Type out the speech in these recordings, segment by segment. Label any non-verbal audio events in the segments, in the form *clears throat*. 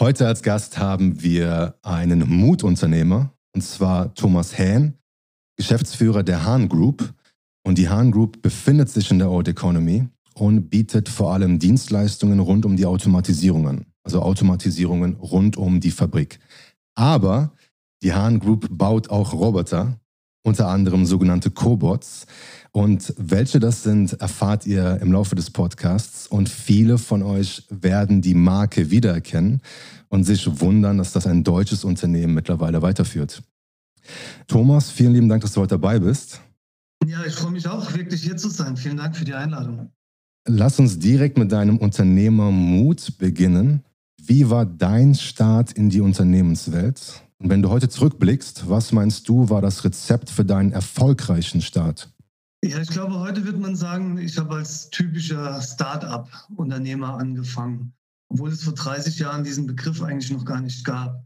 Heute als Gast haben wir einen Mutunternehmer, und zwar Thomas Hähn, Geschäftsführer der Hahn Group. Und die Hahn Group befindet sich in der Old Economy und bietet vor allem Dienstleistungen rund um die Automatisierung an. Also Automatisierungen rund um die Fabrik. Aber die Hahn Group baut auch Roboter, unter anderem sogenannte Cobots. Und welche das sind, erfahrt ihr im Laufe des Podcasts. Und viele von euch werden die Marke wiedererkennen und sich wundern, dass das ein deutsches Unternehmen mittlerweile weiterführt. Thomas, vielen lieben Dank, dass du heute dabei bist. Ja, ich freue mich auch, wirklich hier zu sein. Vielen Dank für die Einladung. Lass uns direkt mit deinem Unternehmermut beginnen. Wie war dein Start in die Unternehmenswelt? Und wenn du heute zurückblickst, was meinst du, war das Rezept für deinen erfolgreichen Start? Ja, ich glaube, heute wird man sagen, ich habe als typischer Start-up-Unternehmer angefangen, obwohl es vor 30 Jahren diesen Begriff eigentlich noch gar nicht gab.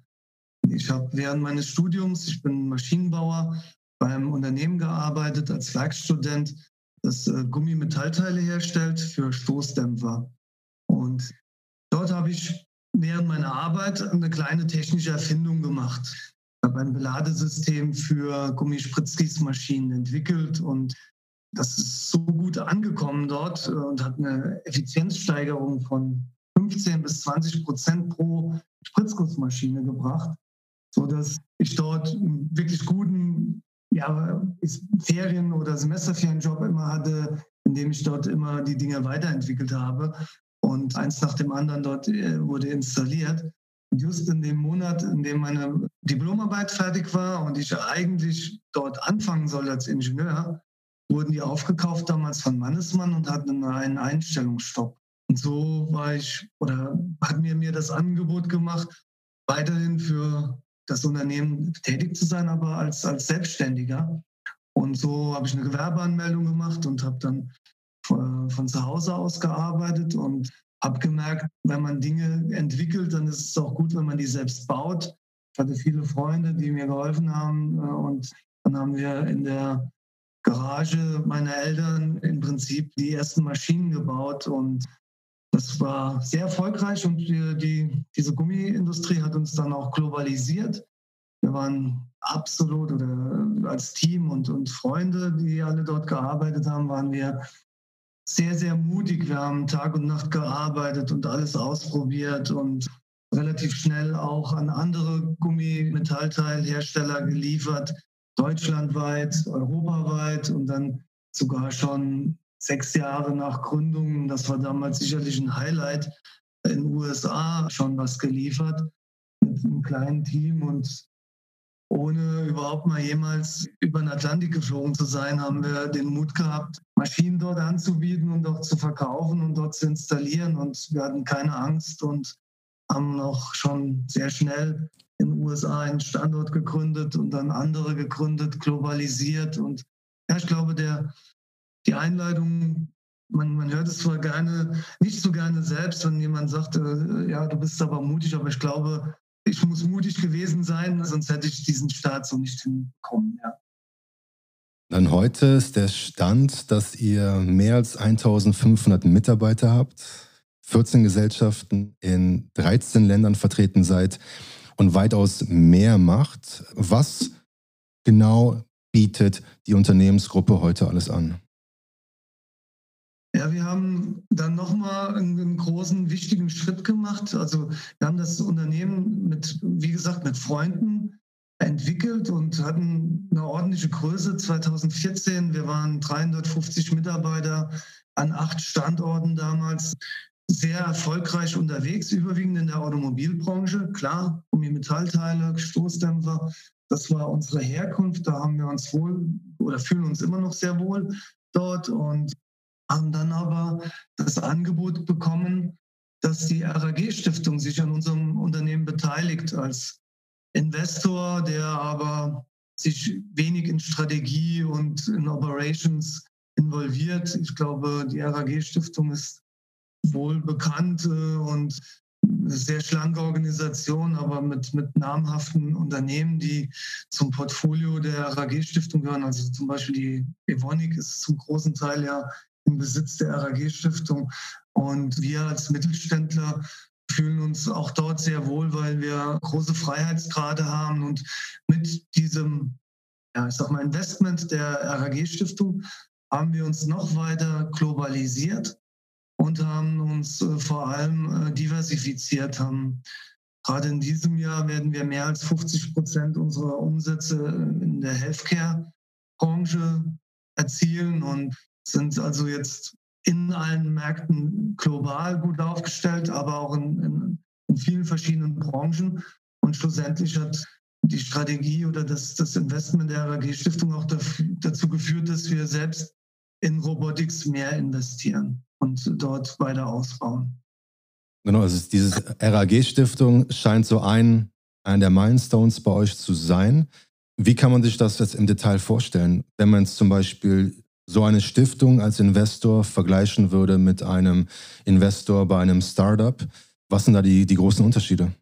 Ich habe während meines Studiums, ich bin Maschinenbauer, beim Unternehmen gearbeitet als Werkstudent, das äh, Gummimetallteile herstellt für Stoßdämpfer. Und dort habe ich während meiner Arbeit eine kleine technische Erfindung gemacht. Ich habe ein Beladesystem für Gummispritzgießmaschinen entwickelt und das ist so gut angekommen dort äh, und hat eine Effizienzsteigerung von 15 bis 20 Prozent pro Spritzgussmaschine gebracht, sodass ich dort einen wirklich guten ja, Ferien- oder Semesterferienjob immer hatte, in dem ich dort immer die Dinge weiterentwickelt habe. Und eins nach dem anderen dort äh, wurde installiert. Und just in dem Monat, in dem meine Diplomarbeit fertig war und ich eigentlich dort anfangen soll als Ingenieur, wurden die aufgekauft damals von Mannesmann und hatten einen Einstellungsstopp. Und so war ich oder hat mir mir das Angebot gemacht, weiterhin für das Unternehmen tätig zu sein, aber als, als Selbstständiger. Und so habe ich eine Gewerbeanmeldung gemacht und habe dann von zu Hause aus gearbeitet und habe gemerkt, wenn man Dinge entwickelt, dann ist es auch gut, wenn man die selbst baut. Ich hatte viele Freunde, die mir geholfen haben äh, und dann haben wir in der Garage meiner Eltern im Prinzip die ersten Maschinen gebaut und das war sehr erfolgreich und die, die, diese Gummiindustrie hat uns dann auch globalisiert. Wir waren absolut oder als Team und, und Freunde, die alle dort gearbeitet haben, waren wir sehr, sehr mutig. Wir haben Tag und Nacht gearbeitet und alles ausprobiert und relativ schnell auch an andere Gummimetallteilhersteller geliefert, deutschlandweit, europaweit und dann sogar schon sechs Jahre nach Gründung, das war damals sicherlich ein Highlight, in den USA schon was geliefert mit einem kleinen Team und ohne überhaupt mal jemals über den Atlantik geflogen zu sein, haben wir den Mut gehabt, Maschinen dort anzubieten und auch zu verkaufen und dort zu installieren. Und wir hatten keine Angst und haben auch schon sehr schnell in den USA einen Standort gegründet und dann andere gegründet, globalisiert. Und ja, ich glaube, der, die Einleitung, man, man hört es zwar gerne, nicht so gerne selbst, wenn jemand sagt, äh, ja, du bist aber mutig, aber ich glaube, ich muss mutig gewesen sein, sonst hätte ich diesen Start so nicht hinbekommen. Ja. Dann heute ist der Stand, dass ihr mehr als 1500 Mitarbeiter habt, 14 Gesellschaften in 13 Ländern vertreten seid und weitaus mehr macht. Was genau bietet die Unternehmensgruppe heute alles an? Ja, wir haben dann nochmal einen, großen, wichtigen Schritt gemacht. Also wir haben das Unternehmen mit, wie gesagt, mit Freunden entwickelt und hatten eine ordentliche Größe. 2014, wir waren 350 Mitarbeiter an acht Standorten damals, sehr erfolgreich unterwegs, überwiegend in der Automobilbranche. Klar, Gummimetallteile, Stoßdämpfer, das war unsere Herkunft. Da haben wir uns wohl oder fühlen uns immer noch sehr wohl dort und haben dann aber das Angebot bekommen, dass die RAG-Stiftung sich an unserem Unternehmen beteiligt als Investor, der aber sich wenig in Strategie und in Operations involviert. Ich glaube, die RAG-Stiftung ist wohl bekannt äh, und eine sehr schlanke Organisation, aber mit, mit namhaften Unternehmen, die zum Portfolio der RAG-Stiftung gehören. Also zum Beispiel die Evonik ist zum großen Teil ja im Besitz der RAG-Stiftung. Und wir als Mittelständler fühlen uns auch dort sehr wohl, weil wir große Freiheitsgrade haben. Und mit diesem, ja, ich sag mal, Investment der RAG-Stiftung haben wir uns noch weiter globalisiert und haben uns äh, vor allem äh, diversifiziert, haben Gerade in diesem Jahr werden wir mehr als 50 Prozent unserer Umsätze in der Healthcare-Branche erzielen. Und sind also jetzt in allen Märkten global gut aufgestellt, aber auch in, in, in vielen verschiedenen Branchen. Und schlussendlich hat die Strategie oder das, das Investment der RAG-Stiftung auch dafür, dazu geführt, dass wir selbst in Robotics mehr investieren und dort weiter ausbauen. Genau, also diese RAG-Stiftung scheint so ein, einer der Milestones bei euch zu sein. Wie kann man sich das jetzt im Detail vorstellen, wenn man jetzt zum Beispiel so eine Stiftung als Investor vergleichen würde mit einem Investor bei einem Startup? Was sind da die, die großen Unterschiede?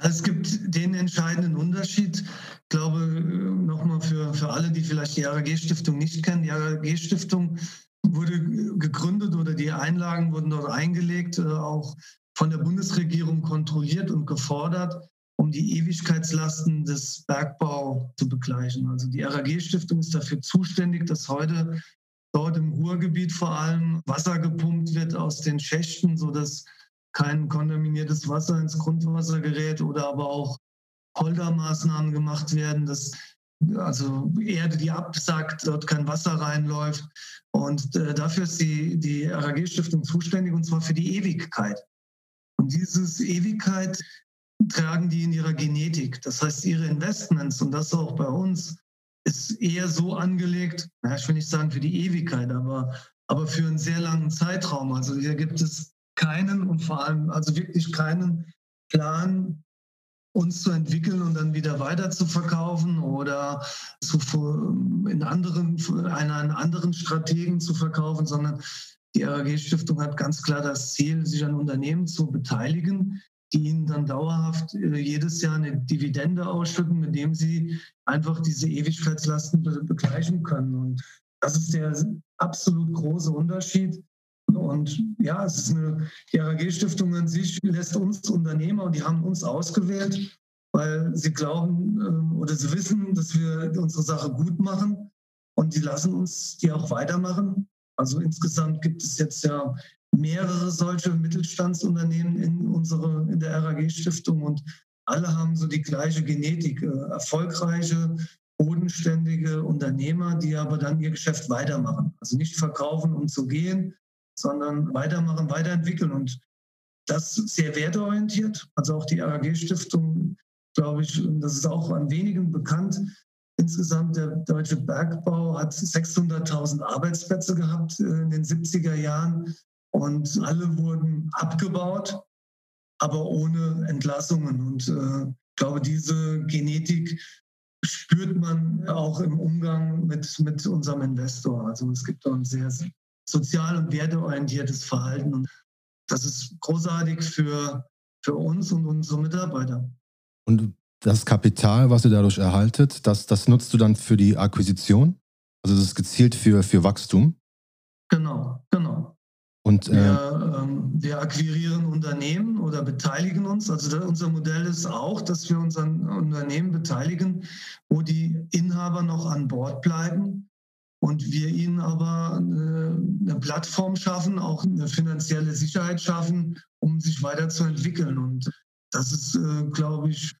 Es gibt den entscheidenden Unterschied. Ich glaube, nochmal für, für alle, die vielleicht die RAG-Stiftung nicht kennen, die RAG-Stiftung wurde gegründet oder die Einlagen wurden dort eingelegt, äh, auch von der Bundesregierung kontrolliert und gefordert, um die Ewigkeitslasten des Bergbau zu begleichen. Also die RAG-Stiftung ist dafür zuständig, dass heute dort im Ruhrgebiet vor allem Wasser gepumpt wird aus den Schächten, sodass kein kontaminiertes Wasser ins Grundwasser gerät oder aber auch Poldermaßnahmen gemacht werden, dass also Erde, die absackt, dort kein Wasser reinläuft. Und äh, dafür ist die, die RAG-Stiftung zuständig und zwar für die Ewigkeit. Und dieses Ewigkeit tragen die in ihrer Genetik. Das heißt, ihre Investments und das auch bei uns ist eher so angelegt, na, ich will nicht sagen für die Ewigkeit, aber, aber für einen sehr langen Zeitraum. Also hier gibt es keinen und vor allem also wirklich keinen Plan, uns zu entwickeln und dann wieder weiter zu verkaufen oder zu, in anderen, einen anderen Strategen zu verkaufen, sondern die RAG-Stiftung hat ganz klar das Ziel, sich an Unternehmen zu beteiligen, die ihnen dann dauerhaft äh, jedes Jahr eine Dividende ausschütten, mit dem sie einfach diese Ewigkeitslasten begleichen können. Und das ist der absolut große Unterschied. Und ja, es ist eine, die RAG-Stiftung an sich lässt uns Unternehmer und die haben uns ausgewählt, weil sie glauben ähm, oder sie wissen, dass wir unsere Sache gut machen und die lassen uns die auch weitermachen. Also insgesamt gibt es jetzt ja mehrere solche Mittelstandsunternehmen in, unsere, in der RAG-Stiftung und alle haben so die gleiche Genetik. Äh, erfolgreiche, bodenständige Unternehmer, die aber dann ihr Geschäft weitermachen. Also nicht verkaufen, um zu gehen, sondern weitermachen, weiterentwickeln. Und das sehr werteorientiert. Also auch die RAG-Stiftung, glaube ich, das ist auch an wenigen bekannt. Insgesamt der deutsche Bergbau hat 600.000 Arbeitsplätze gehabt äh, in den 70er Jahren und alle wurden abgebaut, aber ohne Entlassungen. Und äh, ich glaube, diese Genetik spürt man auch im Umgang mit, mit unserem Investor. Also es gibt ein sehr sozial und werteorientiertes Verhalten. Und das ist großartig für, für uns und unsere Mitarbeiter. Und das Kapital, was ihr dadurch erhaltet, das, das nutzt du dann für die Akquisition? Also das ist gezielt für, für Wachstum? Genau. Und, äh, wir, ähm, wir, akquirieren Unternehmen oder beteiligen uns. Also unser Modell ist auch, dass wir unseren Unternehmen beteiligen, wo die Inhaber noch an Bord bleiben und wir ihnen aber eine, eine, Plattform schaffen, auch eine finanzielle Sicherheit schaffen, um sich weiterzuentwickeln. Und das ist, äh, glaube ich,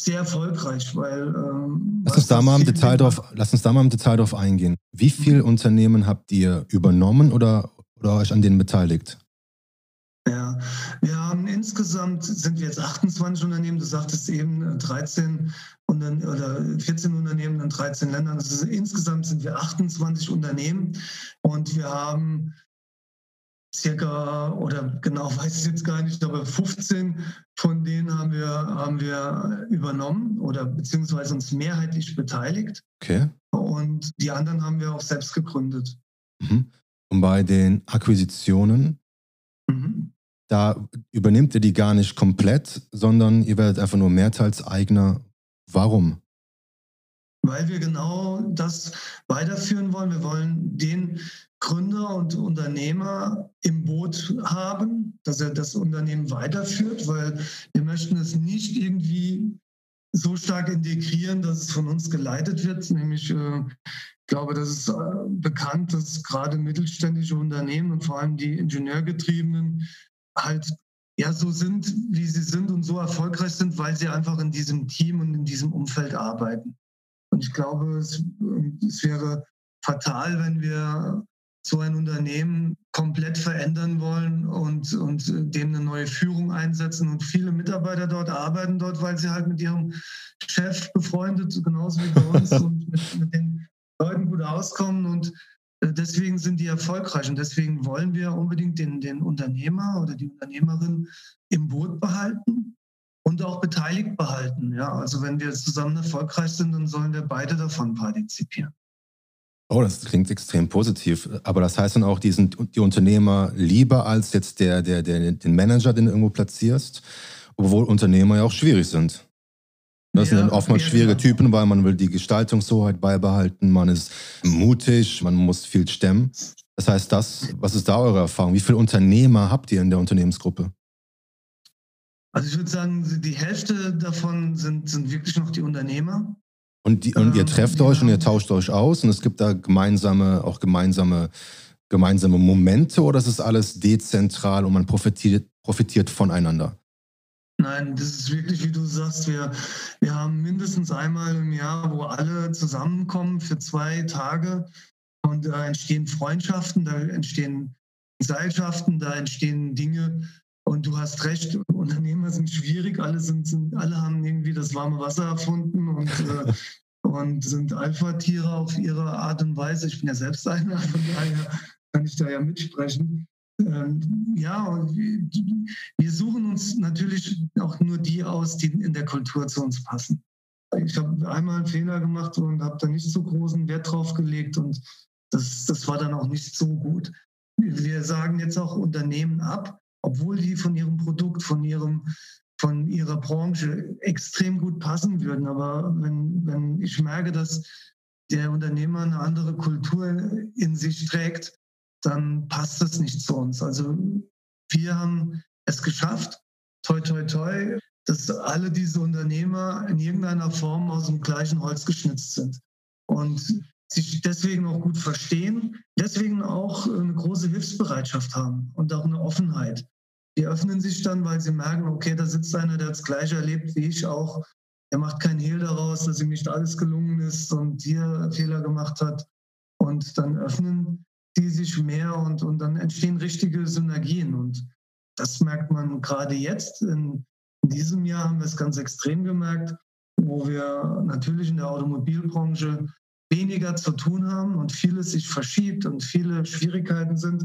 sehr erfolgreich, weil. Ähm, lass, uns da mal im Detail drauf, lass uns da mal im Detail drauf eingehen. Wie viele. Unternehmen habt ihr übernommen oder, oder euch an denen beteiligt? Ja, wir haben insgesamt sind wir jetzt 28 Unternehmen, du sagtest eben 13 äh, oder 14 Unternehmen in 13 Ländern. Also insgesamt sind wir 28 Unternehmen und wir haben circa, oder genau *laughs* weiß ich jetzt gar nicht, aber 15 von denen haben wir, haben wir übernommen oder beziehungsweise uns mehrheitlich beteiligt. Okay. Und die anderen haben wir auch selbst gegründet. Mhm. Und bei den Akquisitionen, mhm. da übernehmt ihr die gar nicht komplett, sondern ihr werdet einfach nur Mehrteilseigner. Warum? Weil wir genau das weiterführen wollen. Wir wollen den Gründer und Unternehmer im Boot haben, dass er das Unternehmen weiterführt, weil wir möchten es nicht irgendwie so stark integrieren, dass es von uns geleitet wird. Nämlich, äh, ich glaube, das ist äh, bekannt, dass gerade mittelständische Unternehmen und vor allem die Ingenieurgetriebenen halt ja so sind, wie sie sind und so erfolgreich sind, weil sie einfach in diesem Team und in diesem Umfeld arbeiten. Und ich glaube, es, es wäre fatal, wenn wir so ein Unternehmen komplett verändern wollen und, und dem eine neue Führung einsetzen. Und viele Mitarbeiter dort arbeiten dort, weil sie halt mit ihrem Chef befreundet, genauso wie bei uns, *laughs* und mit, mit den Leuten gut auskommen. Und äh, deswegen sind die erfolgreich. Und deswegen wollen wir unbedingt den, den Unternehmer oder die Unternehmerin im Boot behalten und auch beteiligt behalten. Ja, also wenn wir zusammen erfolgreich sind, dann sollen wir beide davon partizipieren. Oh, das klingt extrem positiv. Aber das heißt dann auch, die sind die Unternehmer lieber als jetzt der, der, der, den Manager, den du irgendwo platzierst, obwohl Unternehmer ja auch schwierig sind. Das ja, sind dann oftmals ja, schwierige klar. Typen, weil man will die Gestaltungshoheit beibehalten, man ist mutig, man muss viel stemmen. Das heißt, das, was ist da eure Erfahrung? Wie viele Unternehmer habt ihr in der Unternehmensgruppe? Also ich würde sagen, die Hälfte davon sind, sind wirklich noch die Unternehmer. Und, die, und ihr ähm, trefft euch und ihr tauscht euch aus und es gibt da gemeinsame, auch gemeinsame, gemeinsame Momente oder ist es alles dezentral und man profitiert, profitiert voneinander? Nein, das ist wirklich, wie du sagst, wir, wir haben mindestens einmal im Jahr, wo alle zusammenkommen für zwei Tage und da entstehen Freundschaften, da entstehen Gesellschaften, da entstehen Dinge, und du hast recht, Unternehmer sind schwierig, alle, sind, sind, alle haben irgendwie das warme Wasser erfunden und, äh, und sind Alpha-Tiere auf ihre Art und Weise. Ich bin ja selbst einer, von daher kann ich da ja mitsprechen. Ähm, ja, und wir, suchen uns natürlich auch nur die aus, die in der Kultur zu uns passen. Ich habe einmal einen Fehler gemacht und habe da nicht so großen Wert drauf gelegt und das, das war dann auch nicht so gut. Wir sagen jetzt auch Unternehmen ab, obwohl die von ihrem Produkt, von ihrem von ihrer Branche extrem gut passen würden. Aber wenn, wenn ich merke, dass der Unternehmer eine andere Kultur in sich trägt, dann passt das nicht zu uns. Also wir haben es geschafft, toi, toi, toi, dass alle diese Unternehmer in irgendeiner Form aus dem gleichen Holz geschnitzt sind. Und sich deswegen auch gut verstehen, deswegen auch eine große Hilfsbereitschaft haben und auch eine Offenheit. Die öffnen sich dann, weil sie merken, okay, da sitzt einer, der das Gleiche erlebt wie ich auch. Er macht keinen Hehl daraus, dass ihm nicht alles gelungen ist und hier Fehler gemacht hat. Und dann öffnen die sich mehr und, und dann entstehen richtige Synergien. Und das merkt man gerade jetzt. In, in diesem Jahr haben wir es ganz extrem gemerkt, wo wir natürlich in der Automobilbranche weniger zu tun haben und vieles sich verschiebt und viele Schwierigkeiten sind,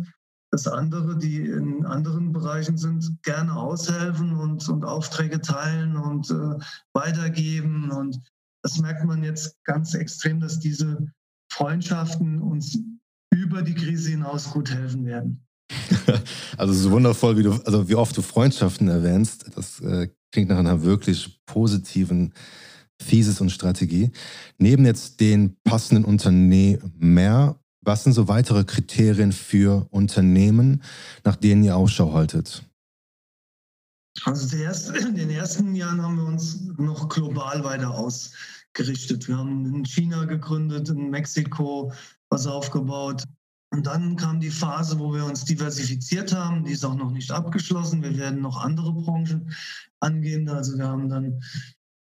dass andere, die in anderen Bereichen sind, gerne aushelfen und, und Aufträge teilen und äh, weitergeben. Und das merkt man jetzt ganz extrem, dass diese Freundschaften uns über die Krise hinaus gut helfen werden. *laughs* Also es ist wundervoll, wie du, also wie oft du Freundschaften erwähnst. Das äh, klingt nach einer wirklich positiven Thesis und Strategie. Neben jetzt den passenden Unternehmer, was sind so weitere Kriterien für Unternehmen, nach denen ihr Ausschau haltet? Also erste, in den ersten Jahren haben wir uns noch global weiter ausgerichtet. Wir haben in China gegründet, in Mexiko was aufgebaut. Und dann kam die Phase, wo wir uns diversifiziert haben. Die ist auch noch nicht abgeschlossen. Wir werden noch andere Branchen angehen. Also wir haben dann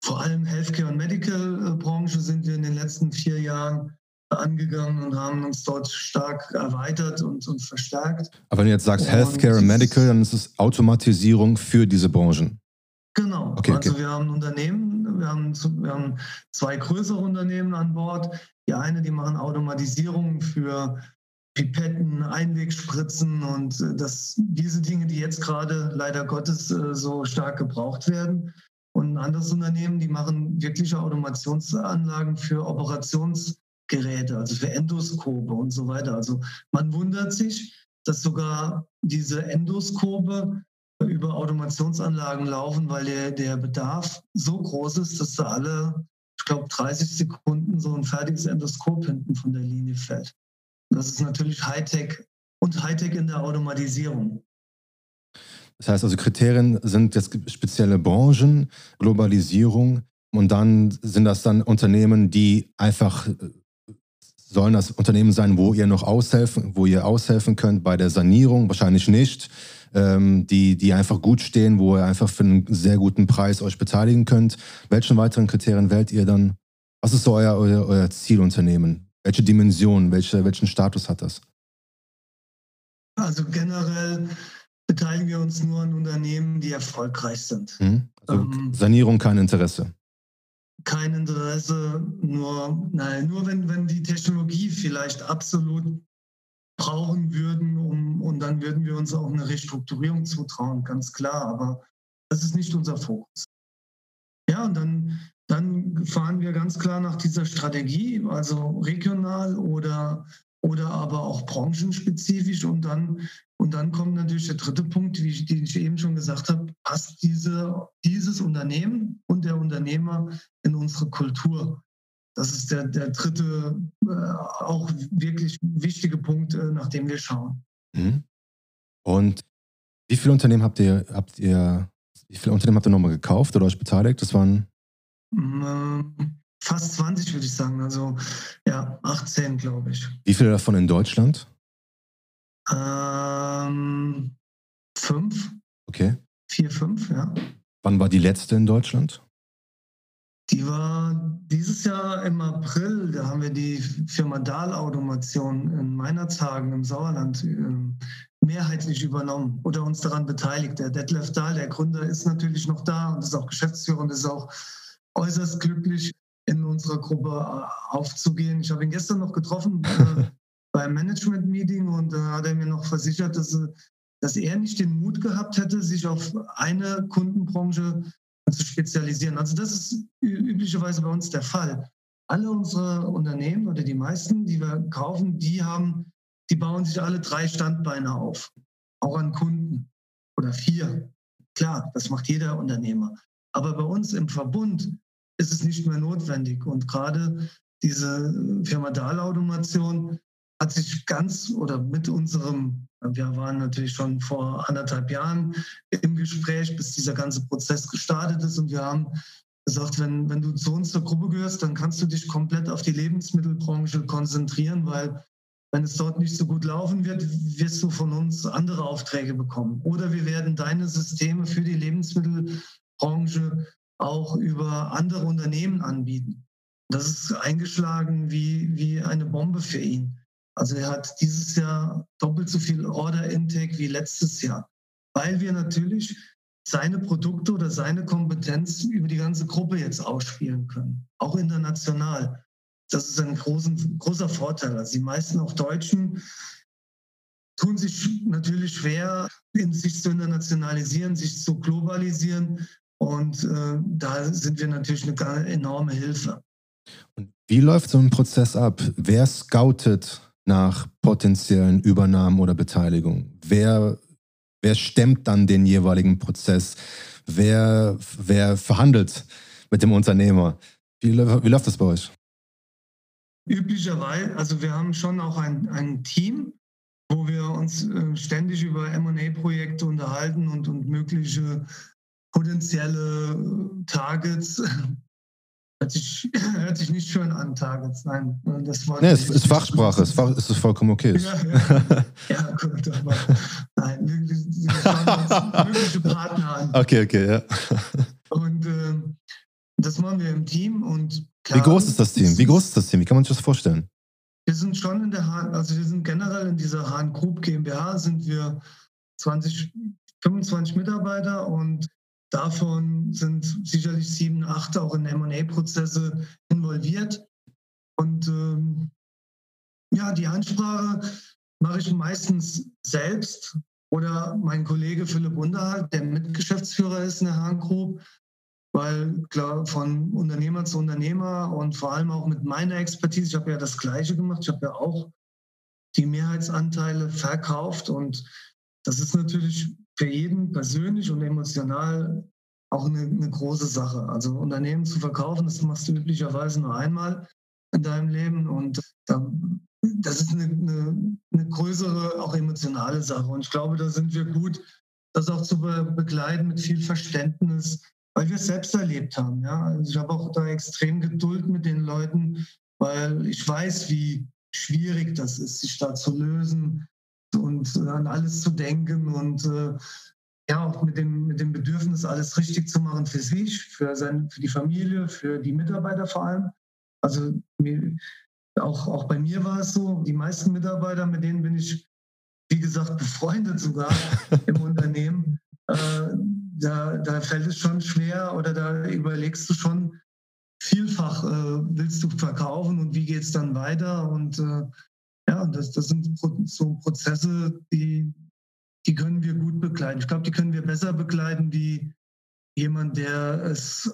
vor allem Healthcare und Medical Branche sind wir in den letzten vier Jahren angegangen und haben uns dort stark erweitert und, und verstärkt. Aber wenn du jetzt sagst Healthcare und Medical, dann ist es Automatisierung für diese Branchen. Genau. Okay, also okay. wir haben Unternehmen, wir haben, wir haben zwei größere Unternehmen an Bord. Die eine, die machen Automatisierung für Pipetten, Einwegspritzen und äh, das, diese Dinge, die jetzt gerade leider Gottes äh, so stark gebraucht werden. Und ein anderes Unternehmen, die machen wirkliche Automationsanlagen für Operationsgeräte, also für Endoskope und so weiter. Also man wundert sich, dass sogar diese Endoskope über Automationsanlagen laufen, weil der, der Bedarf so groß ist, dass da alle, ich glaube, 30 Sekunden so ein fertiges Endoskop hinten von der Linie fällt. Das ist natürlich Hightech und Hightech in der Automatisierung. Das heißt also, Kriterien sind jetzt spezielle Branchen, Globalisierung und dann sind das dann Unternehmen, die einfach äh, sollen das Unternehmen sein, wo ihr noch aushelfen, wo ihr aushelfen könnt bei der Sanierung, wahrscheinlich nicht, ähm, die, die einfach gut stehen, wo ihr einfach für einen sehr guten Preis euch beteiligen könnt. Welchen weiteren Kriterien wählt ihr dann? Was ist so euer, euer, euer Zielunternehmen? Welche Dimension, welche, welchen Status hat das? Also generell beteiligen wir uns nur an Unternehmen, die erfolgreich sind. Mhm. Also ähm, Sanierung kein Interesse. Kein Interesse, nur, nein, nur wenn, wenn die Technologie vielleicht absolut brauchen würden, um, und dann würden wir uns auch eine Restrukturierung zutrauen, ganz klar. Aber das ist nicht unser Fokus. Ja, und dann, dann fahren wir ganz klar nach dieser Strategie, also regional oder oder aber auch branchenspezifisch. Und dann, und dann kommt natürlich der dritte Punkt, wie ich, den ich eben schon gesagt habe, passt diese, dieses Unternehmen und der Unternehmer in unsere Kultur. Das ist der, der dritte, äh, auch wirklich wichtige Punkt, äh, nach dem wir schauen. Mhm. Und wie viele Unternehmen habt ihr, habt ihr, wie viele Unternehmen habt ihr nochmal gekauft oder euch beteiligt? Das waren ähm, fast 20, würde ich sagen. Also ja, 18, glaube ich. Wie viele davon in Deutschland? Ähm, fünf. Okay. Vier, fünf, ja. Wann war die letzte in Deutschland? Die war dieses Jahr im April. Da haben wir die Firma Dahl Automation in Meinerzhagen im Sauerland äh, mehrheitlich übernommen oder uns daran beteiligt. Der Detlef Dahl, der Gründer, ist natürlich noch da und ist auch Geschäftsführer und ist auch äußerst glücklich, in unserer Gruppe äh, aufzugehen. Ich habe ihn gestern noch getroffen äh, *laughs* beim Management-Meeting und da hat er mir noch versichert, dass, dass er nicht den Mut gehabt hätte, sich auf eine Kundenbranche zu spezialisieren. Also das ist üblicherweise bei uns der Fall. Alle unsere Unternehmen oder die meisten, die wir kaufen, die haben, die bauen sich alle drei Standbeine auf, auch an Kunden oder vier. Klar, das macht jeder Unternehmer. Aber bei uns im Verbund ist es nicht mehr notwendig. Und gerade diese Firma Dahl-Automation hat sich ganz oder mit unserem, wir waren natürlich schon vor anderthalb Jahren im Gespräch, bis dieser ganze Prozess gestartet ist und wir haben gesagt, wenn, wenn du zu uns zur Gruppe gehörst, dann kannst du dich komplett auf die Lebensmittelbranche konzentrieren, weil wenn es dort nicht so gut laufen wird, wirst du von uns andere Aufträge bekommen. Oder wir werden deine Systeme für die Lebensmittelbranche auch über andere Unternehmen anbieten. Das ist eingeschlagen wie, wie eine Bombe für ihn. Also er hat dieses Jahr doppelt so viel Order-Intake wie letztes Jahr, weil wir natürlich seine Produkte oder seine Kompetenz über die ganze Gruppe jetzt ausspielen können, auch international. Das ist ein großen, großer Vorteil. Also die meisten auch Deutschen tun sich natürlich schwer, sich zu internationalisieren, sich zu globalisieren. Und äh, da sind wir natürlich eine enorme Hilfe. Und wie läuft so ein Prozess ab? Wer scoutet nach potenziellen Übernahmen oder Beteiligungen? Wer, wer stemmt dann den jeweiligen Prozess? Wer, wer verhandelt mit dem Unternehmer? Wie, wie läuft das bei euch? Üblicherweise, also wir haben schon auch ein, ein Team, wo wir uns äh, ständig über MA-Projekte unterhalten und, und mögliche potenzielle Targets. *laughs* Hört sich, *laughs* hört sich nicht schön an, Targets. Nein, das war. Nee, es ist Fachsprache, es ist, ist vollkommen okay. *laughs* Ja, ja. ja gut, aber nein, wir, wir schauen uns mögliche Partner an. Okay, okay, ja. Und äh, das machen wir im Team. Und klar, Wie groß ist das Team? Wie groß ist das Team? Wie kann man sich das vorstellen? Wir sind schon in der Hahn, also wir sind generell in dieser Hahn Group GmbH sind wir 20, 25 Mitarbeiter und Davon sind sicherlich sieben, acht auch in MA-Prozesse involviert. Und ähm, ja, die Ansprache mache ich meistens selbst oder mein Kollege Philipp Unterhalt, der Mitgeschäftsführer ist in der Hahn Group, weil klar von Unternehmer zu Unternehmer und vor allem auch mit meiner Expertise, ich habe ja das Gleiche gemacht, ich habe ja auch die Mehrheitsanteile verkauft und das ist natürlich für jeden persönlich und emotional auch eine, eine, große Sache. Also Unternehmen zu verkaufen, das machst du üblicherweise nur einmal in deinem Leben und da das ist eine, eine, eine, größere, auch emotionale Sache. Und ich glaube, da sind wir gut, das auch zu be begleiten mit viel Verständnis, weil wir es selbst erlebt haben. Ja? Also ich habe auch da extrem Geduld mit den Leuten, weil ich weiß, wie schwierig das ist, sich da zu lösen und an alles zu denken und äh, ja, auch mit dem, mit dem Bedürfnis, alles richtig zu machen für sich, für, sein, für die Familie, für die Mitarbeiter vor allem. Also auch, auch bei mir war es so, die meisten Mitarbeiter, mit denen bin ich, wie gesagt, befreundet sogar *laughs* im Unternehmen. Äh, da, da fällt es schon schwer oder da überlegst du schon vielfach, äh, willst du verkaufen und wie geht es dann weiter? Und äh, ja, das, das sind so Prozesse, die, die können wir gut begleiten. Ich glaube, die können wir besser begleiten wie jemand, der es,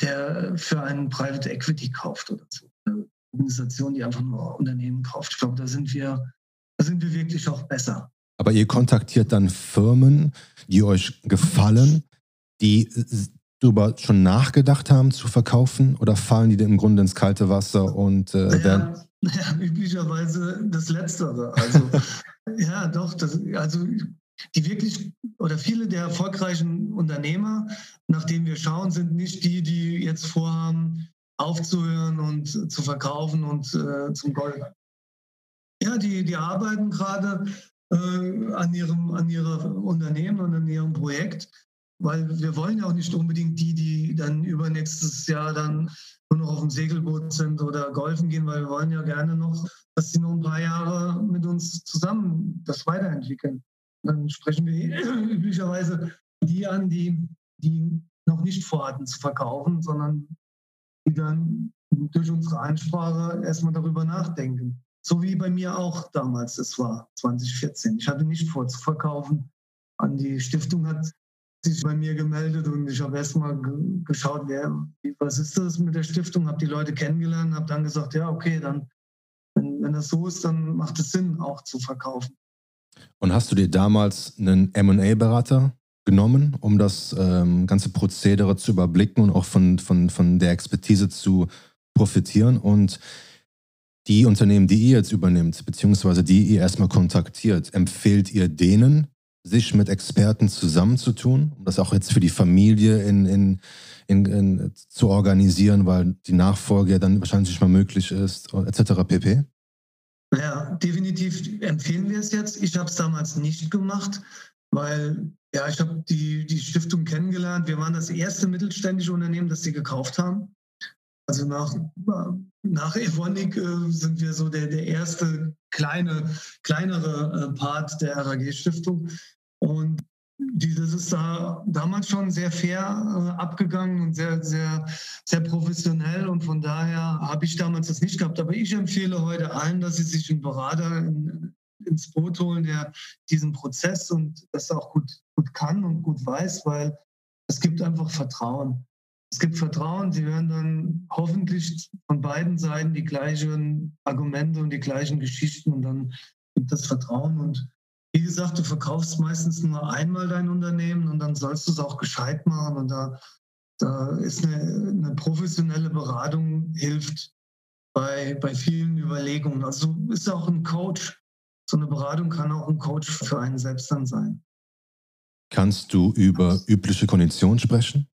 der für einen Private Equity kauft oder so. Eine Organisation, die einfach nur Unternehmen kauft. Ich glaube, da sind wir, da sind wir wirklich auch besser. Aber ihr kontaktiert dann Firmen, die euch gefallen, die darüber schon nachgedacht haben zu verkaufen oder fallen die im Grunde ins kalte Wasser und äh, werden. Ja, *laughs* üblicherweise das Letztere. Also *laughs* ja, doch, das, also die wirklich oder viele der erfolgreichen Unternehmer, nach denen wir schauen, sind nicht die, die jetzt vorhaben, aufzuhören und zu verkaufen und äh, zum Gold. Ja, die, die arbeiten gerade äh, an, ihrem, an ihrem Unternehmen und an ihrem Projekt, weil wir wollen ja auch nicht unbedingt die, die dann übernächstes Jahr dann nur noch auf dem Segelboot sind oder golfen gehen, weil wir wollen ja gerne noch, dass sie noch ein paar Jahre mit uns zusammen das weiterentwickeln. Dann sprechen wir *clears throat* üblicherweise die an, die, die noch nicht vorhatten zu verkaufen, sondern die dann durch unsere Einsprache erstmal darüber nachdenken. So wie bei mir auch damals es war, 2014. Ich hatte nicht vor zu verkaufen. An die Stiftung hat sich bei mir gemeldet und ich habe erstmal geschaut, wer, was ist das mit der Stiftung, habe die Leute kennengelernt, habe dann gesagt, ja, okay, dann, wenn, wenn das so ist, dann macht es Sinn, auch zu verkaufen. Und hast du dir damals einen MA-Berater genommen, um das ähm, ganze Prozedere zu überblicken und auch von, von, von der Expertise zu profitieren? Und die Unternehmen, die ihr jetzt übernimmt, beziehungsweise die ihr erstmal kontaktiert, empfehlt ihr denen, sich mit Experten zusammenzutun, um das auch jetzt für die Familie in, in, in, in zu organisieren, weil die Nachfolge ja dann wahrscheinlich nicht mehr möglich ist, etc. pp? Ja, definitiv empfehlen wir es jetzt. Ich habe es damals nicht gemacht, weil ja, ich habe die, die Stiftung kennengelernt. Wir waren das erste mittelständische Unternehmen, das sie gekauft haben. Also nach, nach Evonik äh, sind wir so der, der erste kleine, kleinere äh, Part der RAG-Stiftung. Und dieses ist da damals schon sehr fair äh, abgegangen und sehr, sehr, sehr professionell. Und von daher habe ich damals das nicht gehabt. Aber ich empfehle heute allen, dass sie sich einen Berater in, ins Boot holen, der diesen Prozess und das auch gut, gut kann und gut weiß, weil es gibt einfach Vertrauen. Es gibt Vertrauen, sie hören dann hoffentlich von beiden Seiten die gleichen Argumente und die gleichen Geschichten und dann gibt es Vertrauen und wie gesagt, du verkaufst meistens nur einmal dein Unternehmen und dann sollst du es auch gescheit machen. Und da, da ist eine, eine professionelle Beratung hilft bei, bei vielen Überlegungen. Also ist auch ein Coach. So eine Beratung kann auch ein Coach für einen selbst dann sein. Kannst du über übliche Konditionen sprechen?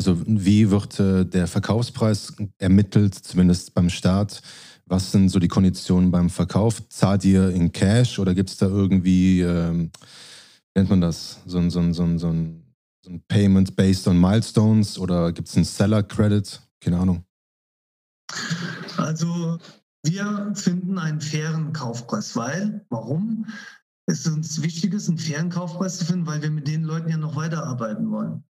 Also wie wird äh, der Verkaufspreis ermittelt, zumindest beim Start? Was sind so die Konditionen beim Verkauf? Zahlt ihr in Cash oder gibt es da irgendwie, ähm, nennt man das, so ein, so ein, so ein, so ein, so ein Payment based on Milestones oder gibt es einen Seller Credit? Keine Ahnung. Also wir finden einen fairen Kaufpreis, weil, warum? Es uns wichtig ist, einen fairen Kaufpreis zu finden, weil wir mit den Leuten ja noch weiterarbeiten wollen.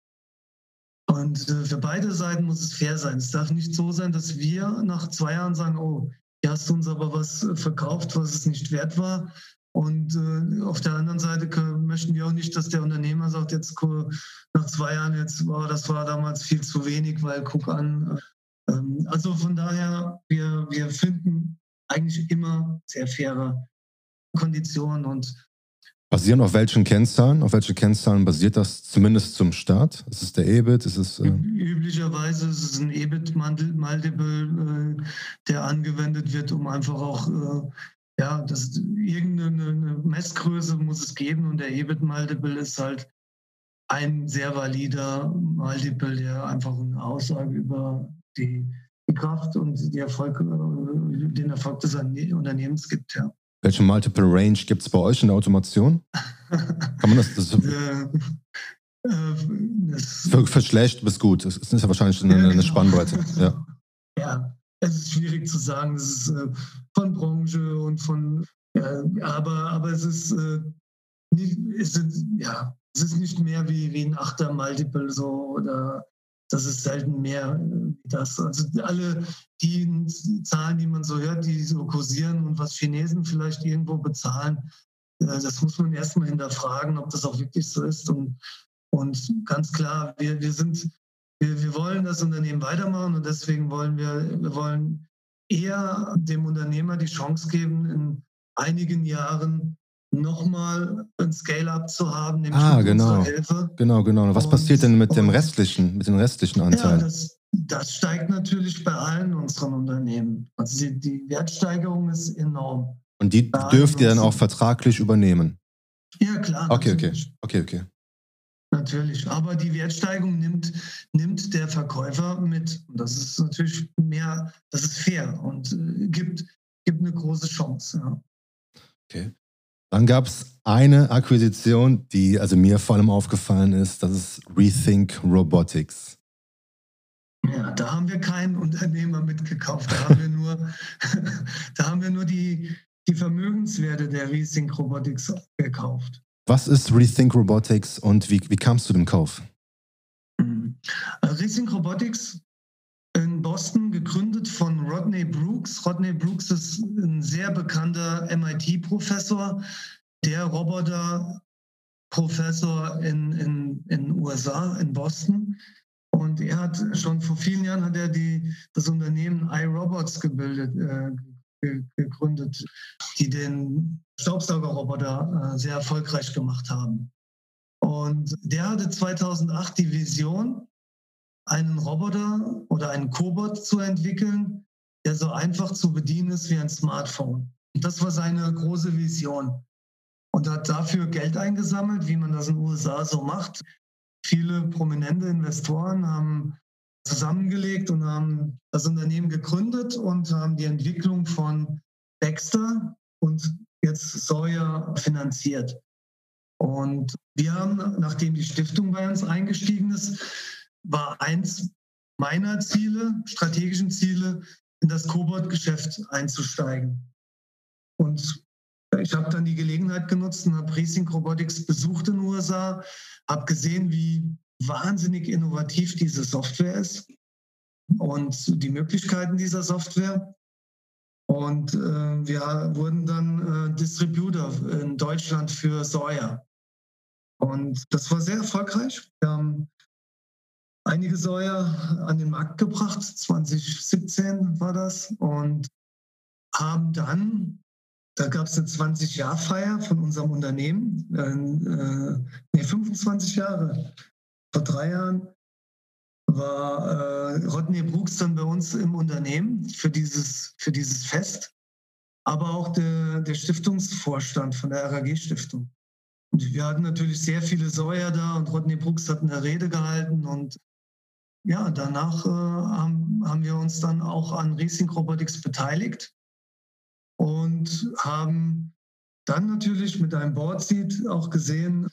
Und für beide Seiten muss es fair sein. Es darf nicht so sein, dass wir nach zwei Jahren sagen, oh, hier hast du uns aber was äh, verkauft, was es nicht wert war. Und äh, auf der anderen Seite möchten wir auch nicht, dass der Unternehmer sagt, jetzt nach zwei Jahren, jetzt war das war damals viel zu wenig, weil guck an. Ähm, also von daher, wir, wir finden eigentlich immer sehr faire Konditionen und Basieren auf welchen Kennzahlen? Auf welche Kennzahlen basiert das zumindest zum Start? Ist es der EBIT? Ist es, äh Üblicherweise ist es ein EBIT-Multiple, äh, der angewendet wird, um einfach auch, äh, ja, das, irgendeine Messgröße muss es geben und der EBIT-Multiple ist halt ein sehr valider Multiple, der einfach eine Aussage über die, Kraft und die Erfolg, äh, den Erfolg des Unternehmens gibt, ja. Welche Multiple Range gibt es bei euch in der Automation? Kann man das? das *laughs* äh, äh, für, für, schlecht bis gut. Das ist ja wahrscheinlich eine, ja, genau. eine Spannbreite. Ja. *laughs* ja, es ist schwierig zu sagen. Es ist äh, von Branche und von, äh, aber, aber es ist äh, nicht, es ist, ja, es ist nicht mehr wie, wie ein Achter Multiple so oder das ist selten mehr wie das. Also alle die Zahlen, die man so hört, die so kursieren und was Chinesen vielleicht irgendwo bezahlen, äh, das muss man erstmal hinterfragen, ob das auch wirklich so ist. Und, und ganz klar, wir, wir sind, wir, wir wollen das Unternehmen weitermachen und deswegen wollen wir, wir wollen eher dem Unternehmer die Chance geben, in einigen Jahren nochmal ein Scale-up zu haben, nämlich ah, genau. Hilfe. Genau, genau. Was und, passiert denn mit dem restlichen, mit den restlichen Anteilen? Ja, das, das, steigt natürlich bei allen unseren Unternehmen. Also die, die Wertsteigerung ist enorm. Und die bei dürft ihr dann auch vertraglich übernehmen? Ja, klar. Okay, natürlich. okay, okay, okay. Natürlich, aber die Wertsteigerung nimmt, nimmt der Verkäufer mit. Und das ist natürlich mehr, das ist fair und äh, gibt, gibt eine große Chance. Ja. Okay. Dann gab es eine Akquisition, die also mir vor allem aufgefallen ist, das ist Rethink Robotics. Ja, da haben wir keinen Unternehmer mitgekauft. Da haben wir nur, *laughs* da haben wir nur die, die Vermögenswerte der Rethink Robotics gekauft. Was ist Rethink Robotics und wie, wie kamst du dem Kauf? Mhm. Rethink Robotics in Boston, gegründet von Rodney Brooks. Rodney Brooks ist ein sehr bekannter MIT-Professor, der Roboter-Professor in den in, in USA, in Boston. Und er hat schon vor vielen Jahren hat er die, das Unternehmen iRobots gebildet, äh, gegründet, die den Staubsaugerroboter äh, sehr erfolgreich gemacht haben. Und der hatte 2008 die Vision, einen Roboter oder einen Cobot zu entwickeln, der so einfach zu bedienen ist wie ein Smartphone. Und das war seine große Vision. Und hat dafür Geld eingesammelt, wie man das in den USA so macht. Viele prominente Investoren haben zusammengelegt und haben das Unternehmen gegründet und haben die Entwicklung von Baxter und jetzt Sawyer finanziert. Und wir haben, nachdem die Stiftung bei uns eingestiegen ist, war eins meiner Ziele, strategischen Ziele, in das Cobot-Geschäft einzusteigen. Und ich habe dann die Gelegenheit genutzt und habe Resync Robotics besucht in den USA, habe gesehen, wie wahnsinnig innovativ diese Software ist und die Möglichkeiten dieser Software. Und äh, wir wurden dann äh, Distributor in Deutschland für Sawyer. Und das war sehr erfolgreich. Wir haben einige Säuer an den Markt gebracht. 2017 war das. Und haben dann, da gab es eine 20-Jahr-Feier von unserem Unternehmen, äh, nee, 25 Jahre. Vor drei Jahren war äh, Rodney Brooks dann bei uns im Unternehmen für dieses, für dieses Fest, aber auch der, der Stiftungsvorstand von der RAG-Stiftung. Und wir hatten natürlich sehr viele Säuer da und Rodney Brooks hat eine Rede gehalten und ja, danach äh, haben, haben, wir uns dann auch an Racing Robotics beteiligt und haben dann natürlich mit einem Board-Seat auch gesehen,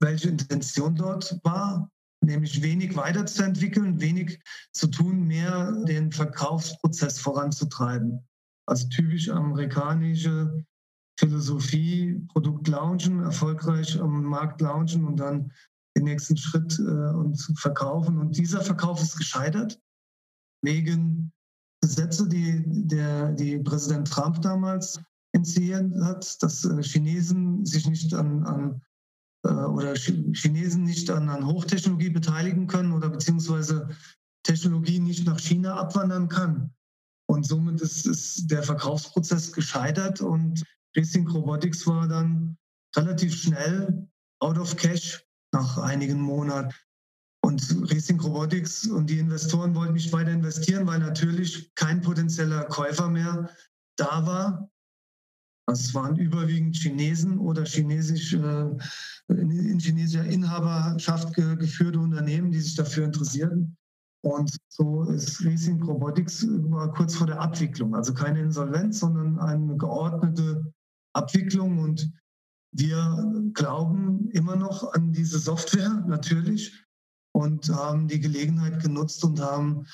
welche Intention dort war, nämlich wenig weiterzuentwickeln, wenig zu tun, mehr den Verkaufsprozess voranzutreiben. Also typisch amerikanische Philosophie, Produkt launchen, erfolgreich am Markt launchen und dann den nächsten Schritt äh, und verkaufen. Und dieser Verkauf ist gescheitert wegen Gesetze, die der die Präsident Trump damals initiiert hat, dass äh, Chinesen sich nicht an, an äh, oder Chinesen nicht an, an Hochtechnologie beteiligen können oder beziehungsweise Technologie nicht nach China abwandern kann. Und somit ist, ist der Verkaufsprozess gescheitert und Racing Robotics war dann relativ schnell out of cash nach einigen Monaten. Und Racing Robotics und die Investoren wollten nicht weiter investieren, weil natürlich kein potenzieller Käufer mehr da war. Es waren überwiegend Chinesen oder chinesisch, äh, in chinesischer Inhaberschaft ge geführte Unternehmen, die sich dafür interessierten. Und so ist Racing Robotics kurz vor der Abwicklung. Also keine Insolvenz, sondern eine geordnete Abwicklung. Und wir glauben immer noch an diese Software natürlich und haben die Gelegenheit genutzt und haben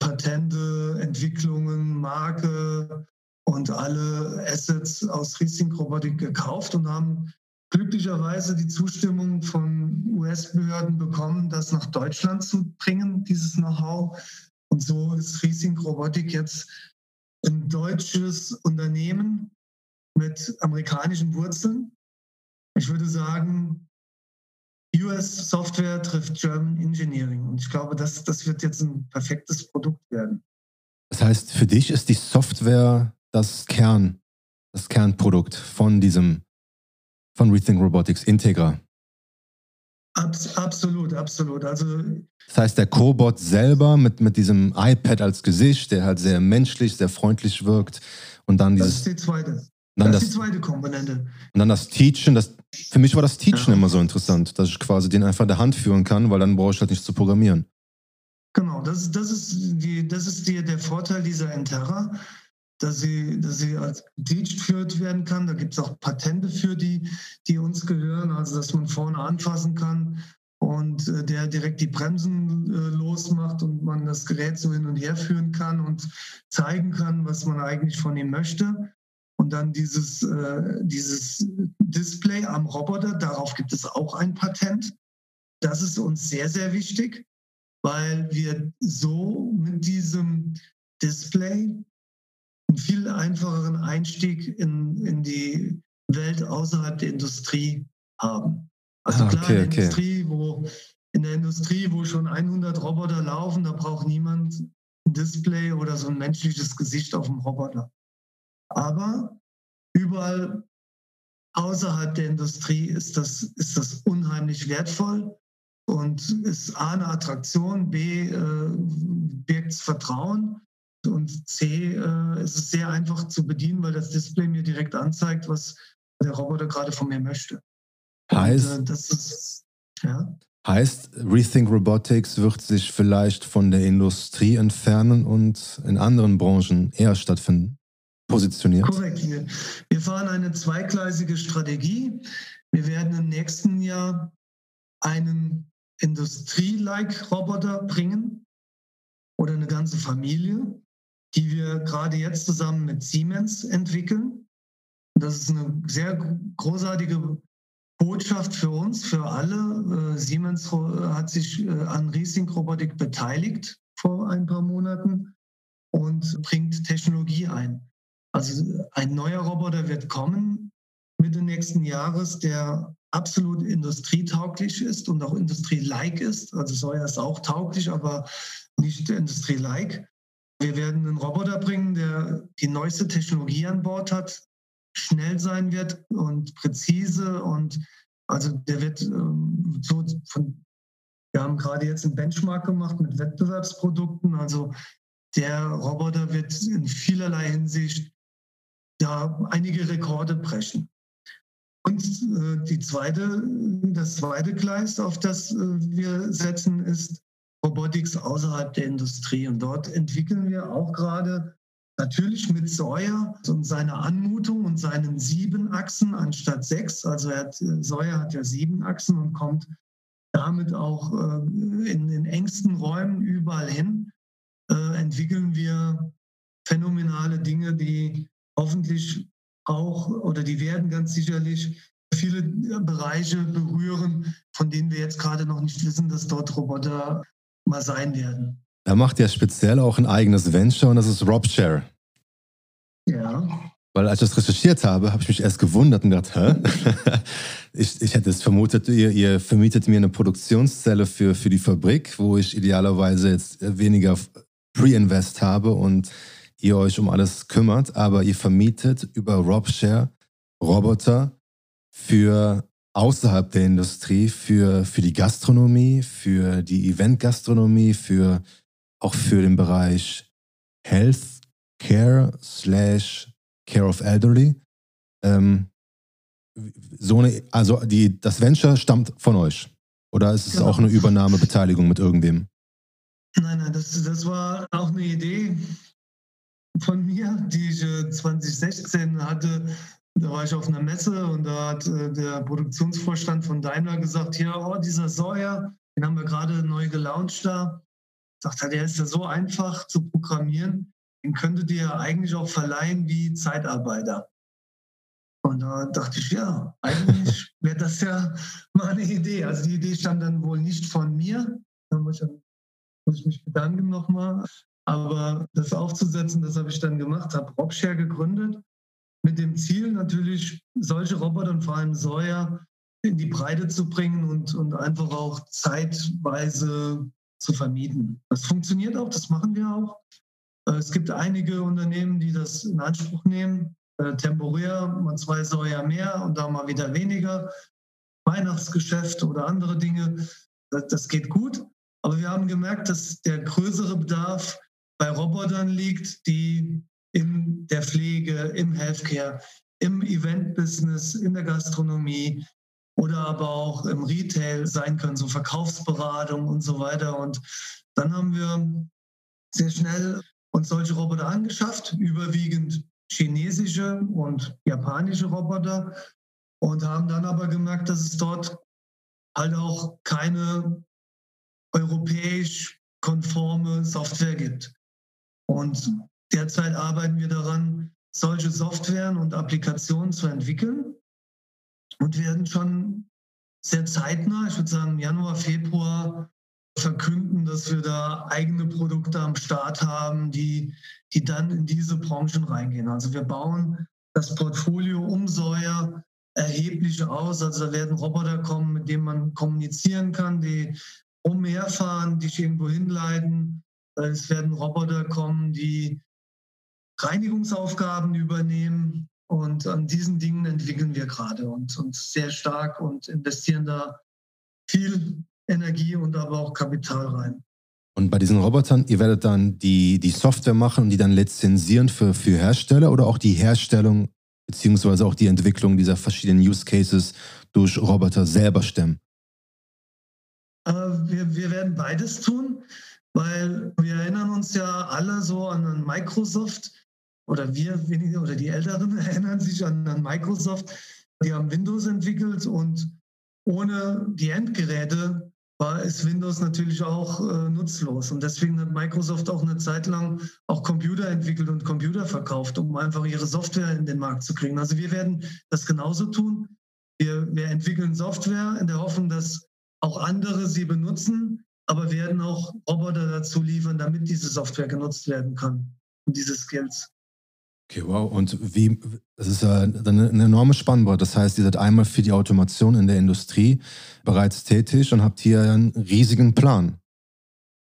Patente, Entwicklungen, Marke und alle Assets aus Racing Robotik gekauft und haben glücklicherweise die Zustimmung von US-Behörden bekommen, das nach Deutschland zu bringen, dieses Know-how. Und so ist Riesing Robotik jetzt ein deutsches Unternehmen mit amerikanischen Wurzeln. Ich würde sagen, US Software trifft German Engineering. Und ich glaube, das, das wird jetzt ein perfektes Produkt werden. Das heißt, für dich ist die Software das Kern, das Kernprodukt von diesem von Rethink Robotics, Integra. Abs absolut, absolut. Also das heißt, der Cobot selber mit, mit diesem iPad als Gesicht, der halt sehr menschlich, sehr freundlich wirkt. Und dann dieses. Das ist die zweite. Dann das ist die zweite Komponente. Und dann das Teachen, das, für mich war das Teachen ja. immer so interessant, dass ich quasi den einfach in der Hand führen kann, weil dann brauche ich halt nicht zu programmieren. Genau, das, das ist, die, das ist die, der Vorteil dieser Enterra dass sie, dass sie als Teach geführt werden kann. Da gibt es auch Patente für, die, die uns gehören, also dass man vorne anfassen kann und äh, der direkt die Bremsen äh, losmacht und man das Gerät so hin und her führen kann und zeigen kann, was man eigentlich von ihm möchte. Dann dieses, äh, dieses Display am Roboter, darauf gibt es auch ein Patent. Das ist uns sehr, sehr wichtig, weil wir so mit diesem Display einen viel einfacheren Einstieg in, in die Welt außerhalb der Industrie haben. Also ah, klar, okay, in, der okay. Industrie, wo, in der Industrie, wo schon 100 Roboter laufen, da braucht niemand ein Display oder so ein menschliches Gesicht auf dem Roboter. Aber überall außerhalb der Industrie ist das, ist das unheimlich wertvoll und ist A eine Attraktion, B äh, birgt Vertrauen und C äh, ist es sehr einfach zu bedienen, weil das Display mir direkt anzeigt, was der Roboter gerade von mir möchte. Heißt, und, äh, das ist, ja. heißt, Rethink Robotics wird sich vielleicht von der Industrie entfernen und in anderen Branchen eher stattfinden? Positioniert? Korrekt. Wir fahren eine zweigleisige Strategie. Wir werden im nächsten Jahr einen Industrie-like Roboter bringen oder eine ganze Familie die wir gerade jetzt zusammen mit Siemens entwickeln. Das ist eine sehr großartige Botschaft für uns, für alle. Äh, Siemens hat sich äh, an Riesing Robotik beteiligt vor ein paar Monaten und bringt Technologie ein. Also ein neuer Roboter wird kommen Mitte nächsten Jahres, der absolut industrietauglich ist und auch industrielike ist. Also Soja ist auch tauglich, aber nicht industrielike. Wir werden einen Roboter bringen, der die neueste Technologie an Bord hat, schnell sein wird und präzise und also der wird ähm, so von, wir haben gerade jetzt einen Benchmark gemacht mit Wettbewerbsprodukten, also der Roboter wird in vielerlei Hinsicht ja einige Rekorde brechen. Und äh, die zweite, das zweite Gleis, auf das äh, wir setzen, ist Robotics außerhalb der Industrie. Und dort entwickeln wir auch gerade natürlich mit Sawyer und seiner Anmutung und seinen sieben Achsen anstatt sechs. Also hat, Sawyer hat ja sieben Achsen und kommt damit auch äh, in den engsten Räumen überall hin. Äh, entwickeln wir phänomenale Dinge, die hoffentlich auch oder die werden ganz sicherlich viele Bereiche berühren, von denen wir jetzt gerade noch nicht wissen, dass dort Roboter mal sein werden. Er macht ja speziell auch ein eigenes Venture und das ist RobShare. Ja. Weil als ich das recherchiert habe, habe ich mich erst gewundert und gedacht, hä? *laughs* ich, ich hätte es vermutet, ihr, ihr vermietet mir eine Produktionszelle für, für die Fabrik, wo ich idealerweise jetzt weniger Pre-Invest habe und ihr euch um alles kümmert, aber ihr vermietet über RobShare Roboter für außerhalb der Industrie, für, für die Gastronomie, für die Event-Gastronomie, für auch für den Bereich Health Care slash Care of Elderly. Ähm, so eine, also die, das Venture stammt von euch. Oder ist es genau. auch eine Übernahmebeteiligung mit irgendwem? Nein, nein, das, das war auch eine Idee von mir, die ich 2016 äh, hatte. Da war ich auf einer Messe und da hat äh, der Produktionsvorstand von Daimler gesagt, hier, oh, dieser Sawyer, den haben wir gerade neu gelauncht da. Sagt er, der ist ja so einfach zu programmieren, den könntet ihr ja eigentlich auch verleihen wie Zeitarbeiter. Und da dachte ich, ja, eigentlich *laughs* wäre das ja mal eine Idee. Also die Idee stammt dann wohl nicht von mir. Da muss ich, muss ich mich bedanken nochmal. Aber das aufzusetzen, das habe ich dann gemacht, habe Robshare gegründet, mit dem Ziel natürlich, solche Roboter und vor allem Säuer in die Breite zu bringen und, und einfach auch zeitweise zu vermieten. Das funktioniert auch, das machen wir auch. Äh, es gibt einige Unternehmen, die das in Anspruch nehmen, äh, temporär, mal zwei Säuer mehr und da mal wieder weniger. Weihnachtsgeschäft oder andere Dinge, das, das geht gut. Aber wir haben gemerkt, dass der größere Bedarf bei Robotern liegt, die in der Pflege, im Healthcare, im Event-Business, in der Gastronomie oder aber auch im Retail sein können, so Verkaufsberatung und so weiter. Und dann haben wir sehr schnell uns solche Roboter angeschafft, überwiegend chinesische und japanische Roboter und haben dann aber gemerkt, dass es dort halt auch keine europäisch konforme Software gibt. Und derzeit arbeiten wir daran, solche Softwaren und Applikationen zu entwickeln und werden schon sehr zeitnah, ich würde sagen Januar, Februar, verkünden, dass wir da eigene Produkte am Start haben, die, die dann in diese Branchen reingehen. Also wir bauen das Portfolio um Säuer erheblich aus. Also da werden Roboter kommen, mit denen man kommunizieren kann, die umherfahren, dich irgendwo hinleiten. Es werden Roboter kommen, die Reinigungsaufgaben übernehmen. Und an diesen Dingen entwickeln wir gerade und, und sehr stark und investieren da viel Energie und aber auch Kapital rein. Und bei diesen Robotern, ihr werdet dann die, die Software machen und die dann lizenzieren für, für Hersteller oder auch die Herstellung beziehungsweise auch die Entwicklung dieser verschiedenen Use Cases durch Roboter selber stemmen? Äh, wir, wir werden beides tun. Weil wir erinnern uns ja alle so an Microsoft oder wir weniger oder die Älteren *laughs* erinnern sich an, an Microsoft. Die haben Windows entwickelt und ohne die Endgeräte war ist Windows natürlich auch äh, nutzlos. Und deswegen hat Microsoft auch eine Zeit lang auch Computer entwickelt und Computer verkauft, um einfach ihre Software in den Markt zu kriegen. Also wir werden das genauso tun. Wir, wir entwickeln Software in der Hoffnung, dass auch andere sie benutzen aber werden auch Roboter dazu liefern, damit diese Software genutzt werden kann und diese Skills. Okay, wow. Und wie, das ist eine, eine enorme Spannbreite. Das heißt, ihr seid einmal für die Automation in der Industrie bereits tätig und habt hier einen riesigen Plan.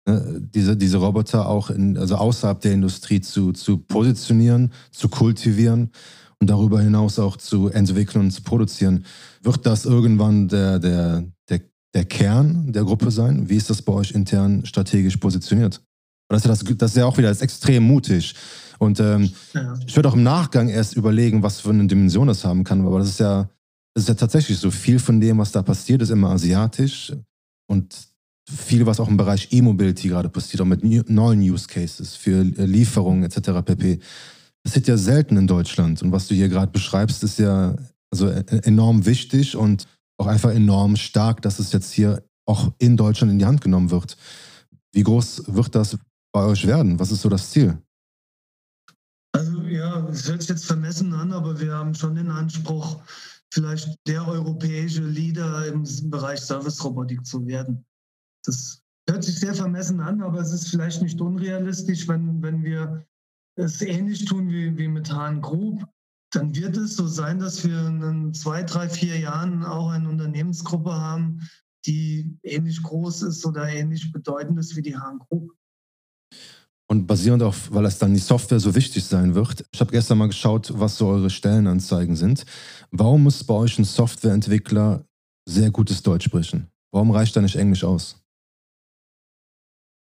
Ne, diese, diese Roboter auch in, also außerhalb der Industrie zu, zu positionieren, zu kultivieren und darüber hinaus auch zu entwickeln und zu produzieren. Wird das irgendwann der, der, der der Kern der Gruppe sein? Wie ist das bei euch intern strategisch positioniert? Das ist, ja das, das ist ja auch wieder das extrem mutig. Und ähm, ja. ich würde auch im Nachgang erst überlegen, was für eine Dimension das haben kann. Aber das ist ja, das ist ja tatsächlich so. Viel von dem, was da passiert, ist immer asiatisch. Und viel, was auch im Bereich E-Mobility gerade passiert, auch mit neuen Use Cases für Lieferungen etc. pp. Das ist ja selten in Deutschland. Und was du hier gerade beschreibst, ist ja also e-, enorm wichtig und auch einfach enorm stark, dass es jetzt hier auch in Deutschland in die Hand genommen wird. Wie groß wird das bei euch werden? Was ist so das Ziel? Also ja, es hört sich jetzt vermessen an, aber wir haben schon den Anspruch, vielleicht der europäische Leader im Bereich Service-Robotik zu werden. Das hört sich sehr vermessen an, aber es ist vielleicht nicht unrealistisch, wenn, wenn wir es ähnlich tun wie, wie mit Hahn Group dann wird es so sein, dass wir in zwei, drei, vier Jahren auch eine Unternehmensgruppe haben, die ähnlich groß ist oder ähnlich bedeutend ist wie die Hahn Group. Und basierend auf, weil es dann die Software so wichtig sein wird, ich habe gestern mal geschaut, was so eure Stellenanzeigen sind. Warum muss bei euch ein Softwareentwickler sehr gutes Deutsch sprechen? Warum reicht da nicht Englisch aus?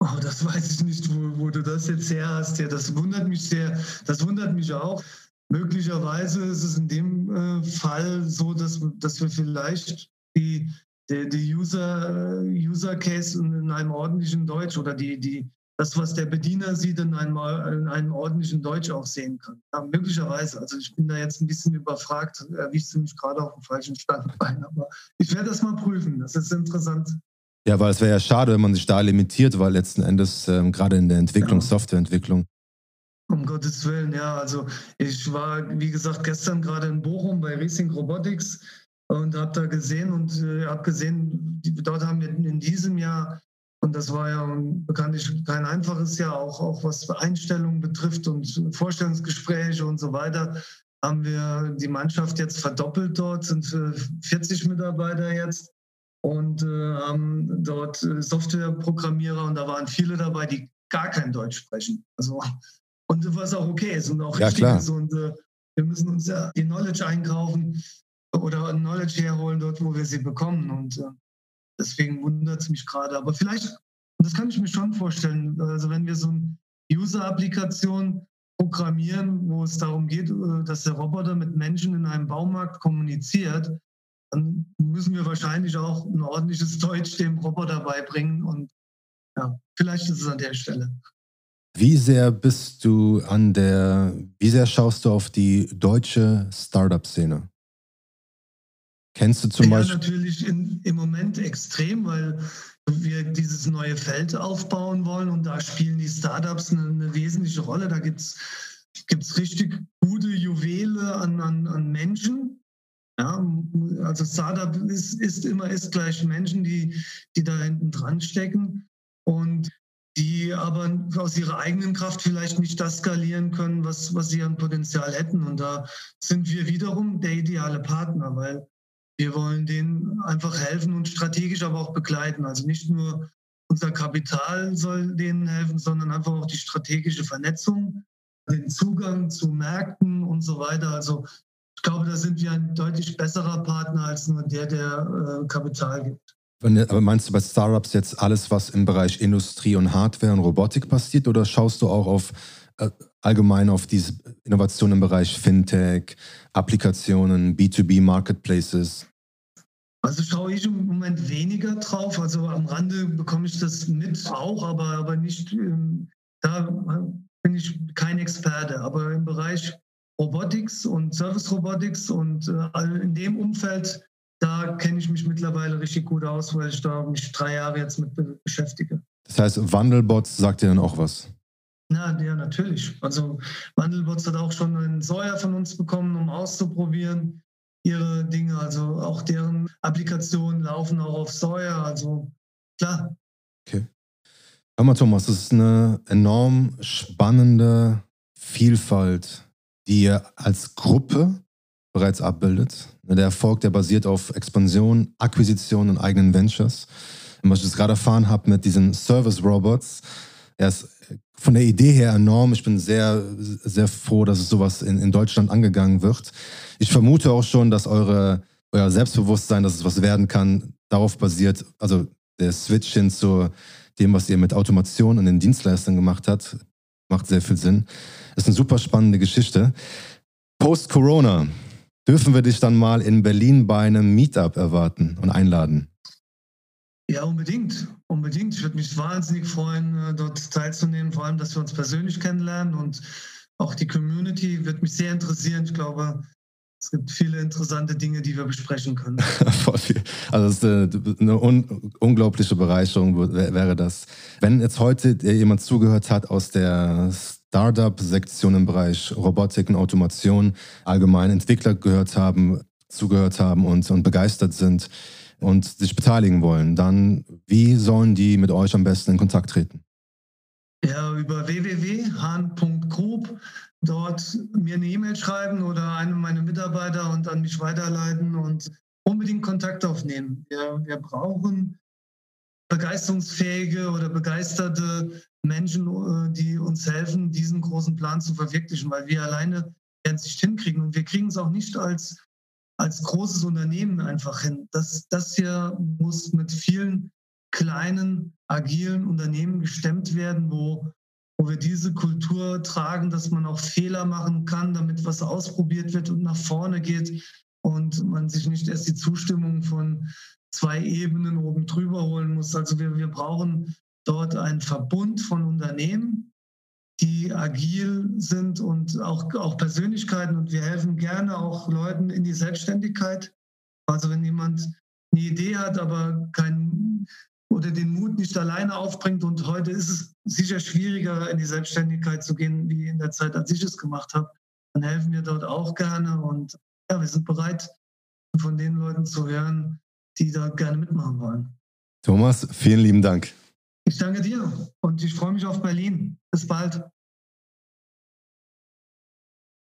Oh, das weiß ich nicht, wo, wo, du das jetzt her hast. Ja, das wundert mich sehr. Das wundert mich auch. Möglicherweise ist es in dem äh, Fall so, dass, dass wir vielleicht die, die, die User, User Case in einem ordentlichen Deutsch oder die, die, das, was der Bediener sieht, in einem, in einem ordentlichen Deutsch auch sehen kann. Ja, möglicherweise. Also ich bin da jetzt ein bisschen überfragt, erwischst du mich gerade auf dem falschen Standbein. Aber ich werde das mal prüfen. Das ist interessant. Ja, weil es wäre ja schade, wenn man sich da limitiert, weil letzten Endes ähm, gerade in der Entwicklung, ja. Softwareentwicklung. Um Gottes Willen, ja. Also ich war, wie gesagt, gestern gerade in Bochum bei Racing Robotics und habe da gesehen und äh, habe gesehen, die, dort haben wir in diesem Jahr und das war ja bekanntlich kein einfaches Jahr, auch, auch was Einstellungen betrifft und Vorstellungsgespräche und so weiter, haben wir die Mannschaft jetzt verdoppelt dort, sind 40 Mitarbeiter jetzt und äh, haben dort äh, Softwareprogrammierer und da waren viele dabei, die gar kein Deutsch sprechen. Also, und was auch okay ist und auch ja, richtig klar. ist. Und äh, wir müssen uns ja die Knowledge einkaufen oder Knowledge herholen dort, wo wir sie bekommen. Und äh, Deswegen wundert es mich gerade. Aber vielleicht, und das kann ich mir schon vorstellen, also wenn wir so eine User-Applikation programmieren, wo es darum geht, äh, dass der Roboter mit Menschen in einem Baumarkt kommuniziert, dann müssen wir wahrscheinlich auch ein ordentliches Deutsch dem Roboter beibringen. Und ja, vielleicht ist es an der Stelle. Wie sehr bist du an der, wie sehr schaust du auf die deutsche Startup-Szene? Kennst du zum ja, Beispiel? natürlich in, im Moment extrem, weil wir dieses neue Feld aufbauen wollen und da spielen die Startups eine, eine wesentliche Rolle. Da gibt es richtig gute Juwele an, an, an Menschen. Ja, also Startup ist, ist immer ist gleich Menschen, die, die da hinten dran stecken und die aber aus ihrer eigenen Kraft vielleicht nicht das skalieren können, was, was sie an Potenzial hätten. Und da sind wir wiederum der ideale Partner, weil wir wollen denen einfach helfen und strategisch aber auch begleiten. Also nicht nur unser Kapital soll denen helfen, sondern einfach auch die strategische Vernetzung, den Zugang zu Märkten und so weiter. Also ich glaube, da sind wir ein deutlich besserer Partner als nur der, der äh, Kapital gibt. Aber meinst du bei Startups jetzt alles, was im Bereich Industrie und Hardware und Robotik passiert, oder schaust du auch auf äh, allgemein auf diese Innovation im Bereich Fintech, Applikationen, B2B Marketplaces? Also schaue ich im Moment weniger drauf. Also am Rande bekomme ich das mit auch, aber, aber nicht, ähm, da bin ich kein Experte. Aber im Bereich Robotics und Service Robotics und äh, in dem Umfeld, da kenne ich mich mittlerweile richtig gut aus, weil ich da mich drei Jahre jetzt mit beschäftige. Das heißt, Wandelbots sagt dir dann auch was? Na, ja, natürlich. Also Wandelbots hat auch schon einen Säuer von uns bekommen, um auszuprobieren ihre Dinge. Also auch deren Applikationen laufen auch auf Säuer. Also klar. Okay. Hör mal, Thomas, das ist eine enorm spannende Vielfalt, die ihr als Gruppe bereits abbildet. Der Erfolg, der basiert auf Expansion, Akquisition und eigenen Ventures. Was ich jetzt gerade erfahren habe mit diesen Service-Robots, er ist von der Idee her enorm. Ich bin sehr, sehr froh, dass es sowas in, in Deutschland angegangen wird. Ich vermute auch schon, dass eure, euer Selbstbewusstsein, dass es was werden kann, darauf basiert, also der Switch hin zu dem, was ihr mit Automation und den Dienstleistern gemacht habt, macht sehr viel Sinn. Ist eine super spannende Geschichte. Post-Corona dürfen wir dich dann mal in Berlin bei einem Meetup erwarten und einladen. Ja, unbedingt. Unbedingt. Ich würde mich wahnsinnig freuen, äh, dort teilzunehmen, vor allem, dass wir uns persönlich kennenlernen und auch die Community wird mich sehr interessieren. Ich glaube, es gibt viele interessante Dinge, die wir besprechen können. *laughs* also es ist äh, eine un unglaubliche Bereicherung wäre das. Wenn jetzt heute jemand zugehört hat aus der Startup-Sektion im Bereich Robotik und Automation, allgemein Entwickler gehört haben, zugehört haben und, und begeistert sind, und sich beteiligen wollen, dann wie sollen die mit euch am besten in Kontakt treten? Ja, über www.hahn.group dort mir eine E-Mail schreiben oder einen meiner Mitarbeiter und an mich weiterleiten und unbedingt Kontakt aufnehmen. Wir, wir brauchen begeisterungsfähige oder begeisterte Menschen, äh, die uns helfen, diesen großen Plan zu verwirklichen, weil wir alleine werden es nicht hinkriegen. Und wir kriegen es auch nicht als, als großes Unternehmen einfach hin. Das, das hier muss mit vielen kleinen, agilen Unternehmen gestemmt werden, wo, wo wir diese Kultur tragen, dass man auch Fehler machen kann, damit was ausprobiert wird und nach vorne geht und man sich nicht erst die Zustimmung von zwei Ebenen oben drüber holen muss. Also wir, wir brauchen dort einen Verbund von Unternehmen, die agil sind und auch, auch Persönlichkeiten. Und wir helfen gerne auch Leuten in die Selbstständigkeit. Also wenn jemand eine Idee hat, aber kein oder den Mut nicht alleine aufbringt. Und heute ist es sicher schwieriger, in die Selbstständigkeit zu gehen, wie in der Zeit, als ich es gemacht habe. Dann helfen wir dort auch gerne. Und ja, wir sind bereit, von den Leuten zu hören, die da gerne mitmachen wollen. Thomas, vielen lieben Dank. Ich danke dir und ich freue mich auf Berlin. Bis bald.